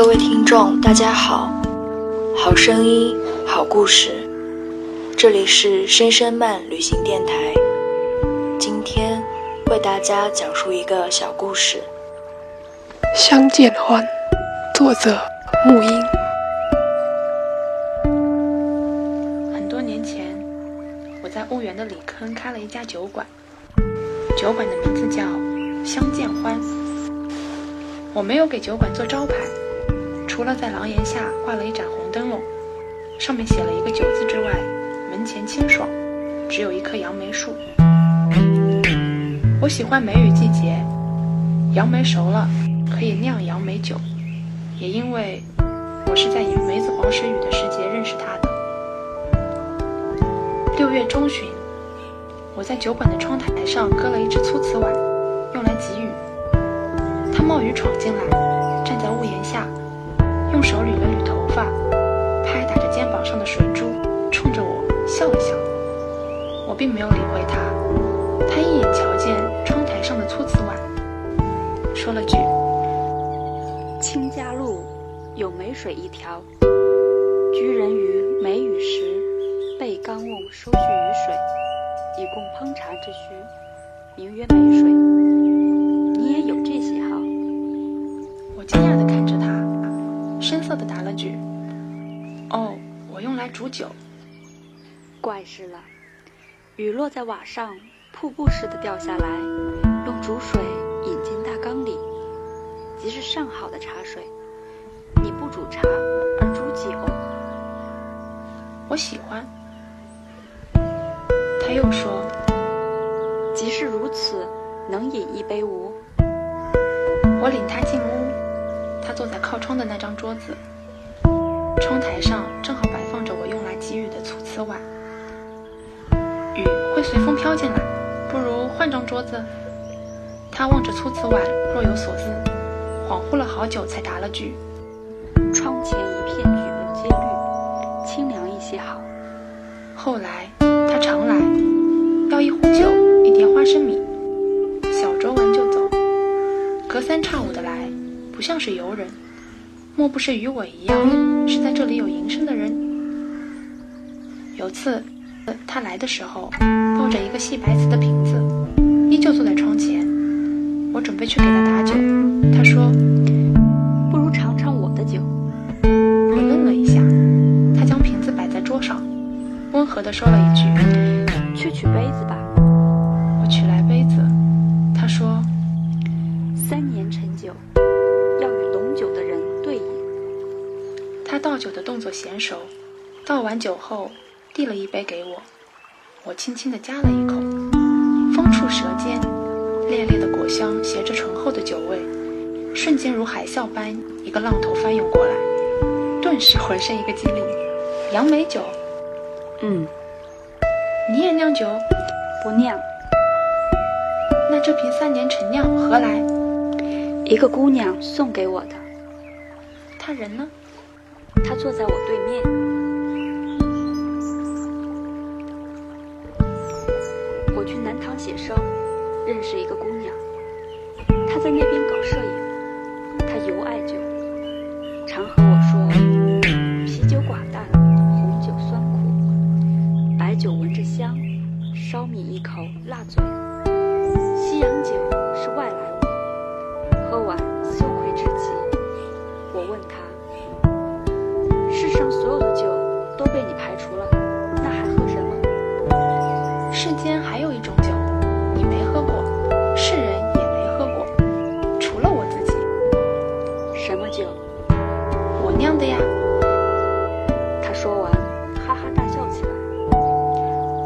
各位听众，大家好，好声音，好故事，这里是声声慢旅行电台。今天为大家讲述一个小故事，《相见欢》，作者木英。很多年前，我在婺源的里坑开了一家酒馆，酒馆的名字叫“相见欢”。我没有给酒馆做招牌。除了在廊檐下挂了一盏红灯笼，上面写了一个“酒”字之外，门前清爽，只有一棵杨梅树。我喜欢梅雨季节，杨梅熟了可以酿杨梅酒，也因为我是在梅子黄时雨的时节认识他的。六月中旬，我在酒馆的窗台上搁了一只粗瓷碗，用来给雨。他冒雨闯进来，站在屋檐下。用手捋了捋头发，拍打着肩膀上的水珠，冲着我笑了笑。我并没有理会他，他一眼瞧见窗台上的粗瓷碗，说了句：“清家路有梅水一条，居人于梅雨时，备缸瓮收蓄雨水，以供烹茶之需，名曰梅水。你也有这喜好？”我惊讶地看着他。深色的答了句：“哦，我用来煮酒。”怪事了，雨落在瓦上，瀑布似的掉下来，用煮水引进大缸里，即是上好的茶水。你不煮茶而煮酒，我喜欢。他又说：“即是如此，能饮一杯无？”我领他进屋。他坐在靠窗的那张桌子，窗台上正好摆放着我用来给予的粗瓷碗。雨会随风飘进来，不如换张桌子。他望着粗瓷碗，若有所思，恍惚了好久，才答了句：“窗前一片举目皆绿，清凉一些好。”后来他常来，要一壶酒，一碟花生米，小酌完就走，隔三差五的来。不像是游人，莫不是与我一样是在这里有营生的人？有次他来的时候，抱着一个细白瓷的瓶子，依旧坐在窗前。我准备去给他打酒，他说：“不如尝尝我的酒。”我愣了一下，他将瓶子摆在桌上，温和地说了一句：“去取杯子吧。”作娴熟，倒完酒后递了一杯给我，我轻轻地夹了一口，风触舌尖，烈烈的果香携着醇厚的酒味，瞬间如海啸般一个浪头翻涌过来，顿时浑身一个激灵。杨梅酒，嗯，你也酿酒？不酿。那这瓶三年陈酿何来？一个姑娘送给我的。他人呢？他坐在我对面。我去南塘写生，认识一个姑娘，她在那边搞摄影。我酿的呀。他说完，哈哈大笑起来。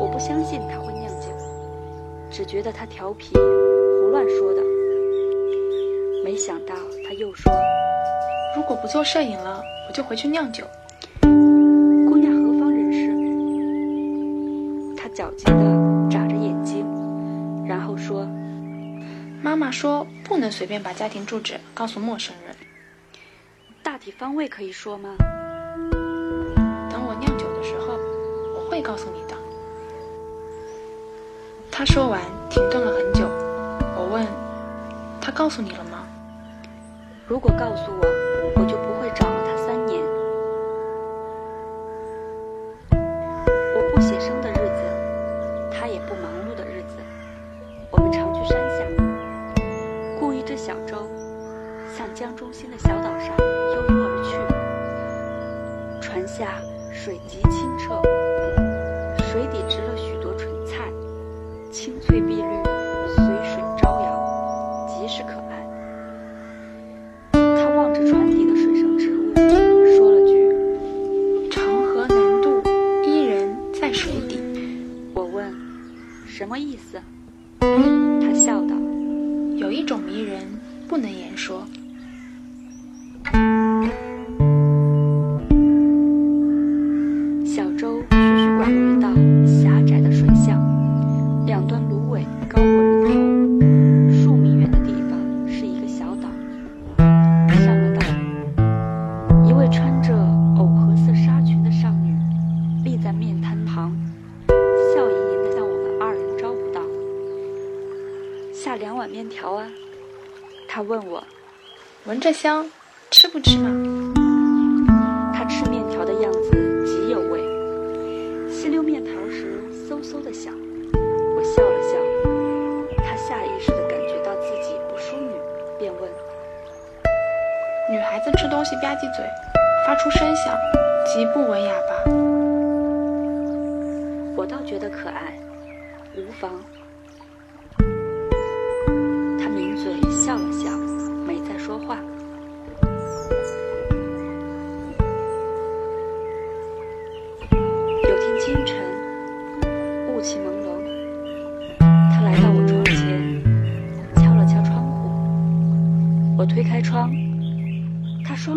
我不相信他会酿酒，只觉得他调皮，胡乱说的。没想到他又说。如果不做摄影了，我就回去酿酒。姑娘何方人士？他狡黠的眨着眼睛，然后说：“妈妈说不能随便把家庭住址告诉陌生人。方位可以说吗？等我酿酒的时候，我会告诉你的。”他说完，停顿了很久。我问：“他告诉你了吗？”如果告诉我。船下水极清澈，水底植了许多纯菜，青翠碧绿，随水招摇，极是可爱。他望着船底的水生植物，说了句长河难渡，伊人在水底。：“我问，什么意思？”他笑道有一种迷人，不能言说。：“闻着香，吃不吃嘛？他吃面条的样子极有味，吸溜面条时嗖嗖的响。我笑了笑，他下意识的感觉到自己不淑女，便问。女孩子吃东西吧唧嘴，发出声响，极不文雅吧？我倒觉得可爱，无妨。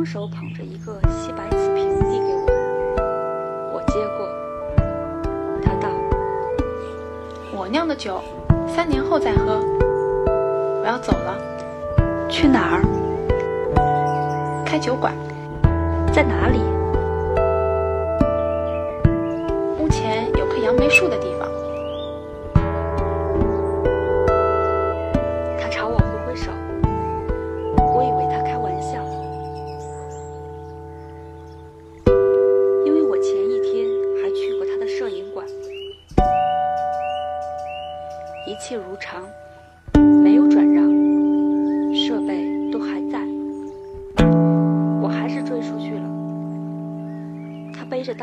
手捧着一个细白瓷瓶递给我，我接过。他道我酿的酒，三年后再喝。我要走了，：“去哪儿？开酒馆。在哪里？屋前有棵杨梅树的地方。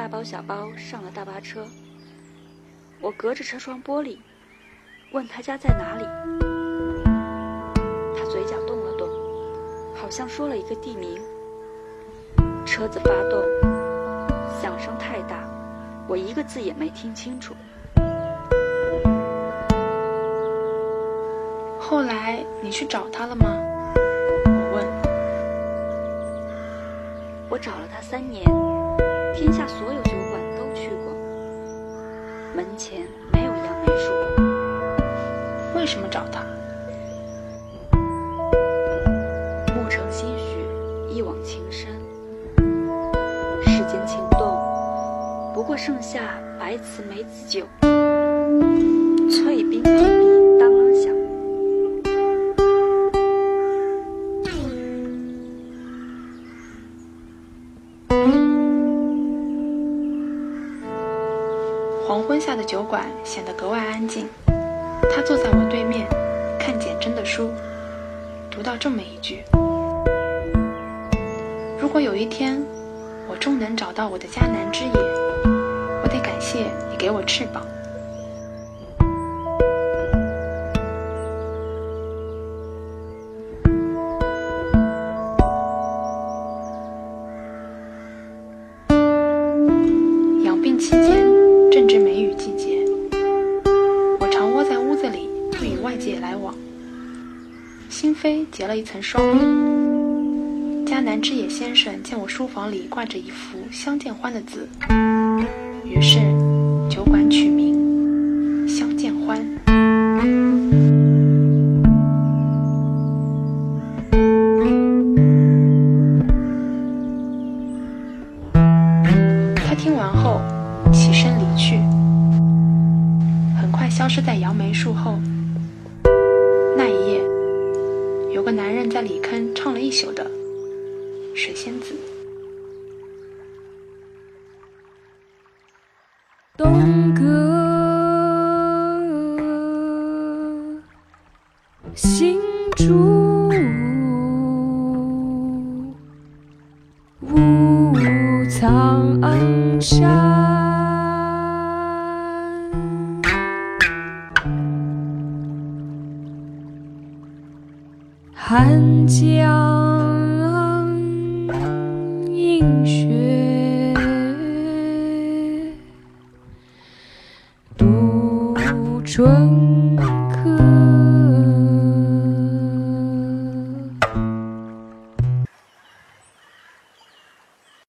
大包小包上了大巴车，我隔着车窗玻璃问他家在哪里。他嘴角动了动，好像说了一个地名。车子发动，响声太大，我一个字也没听清楚。后来你去找他了吗？我问。我找了他三年，天下所有酒馆都去过，门前没有杨梅树。黄昏下的酒馆显得格外安静。他坐在我对面，看简真的书，读到这么一句：“如果有一天，我终能找到我的迦南之野，我得感谢你给我翅膀。”不与外界来往，心扉结了一层霜。迦南之野先生见我书房里挂着一幅相见欢的字，于是酒馆取名相见欢。他听完后起身离去，很快消失在杨梅树后。和男人在里坑唱了一宿的《水仙子》。寒江映雪，渡春。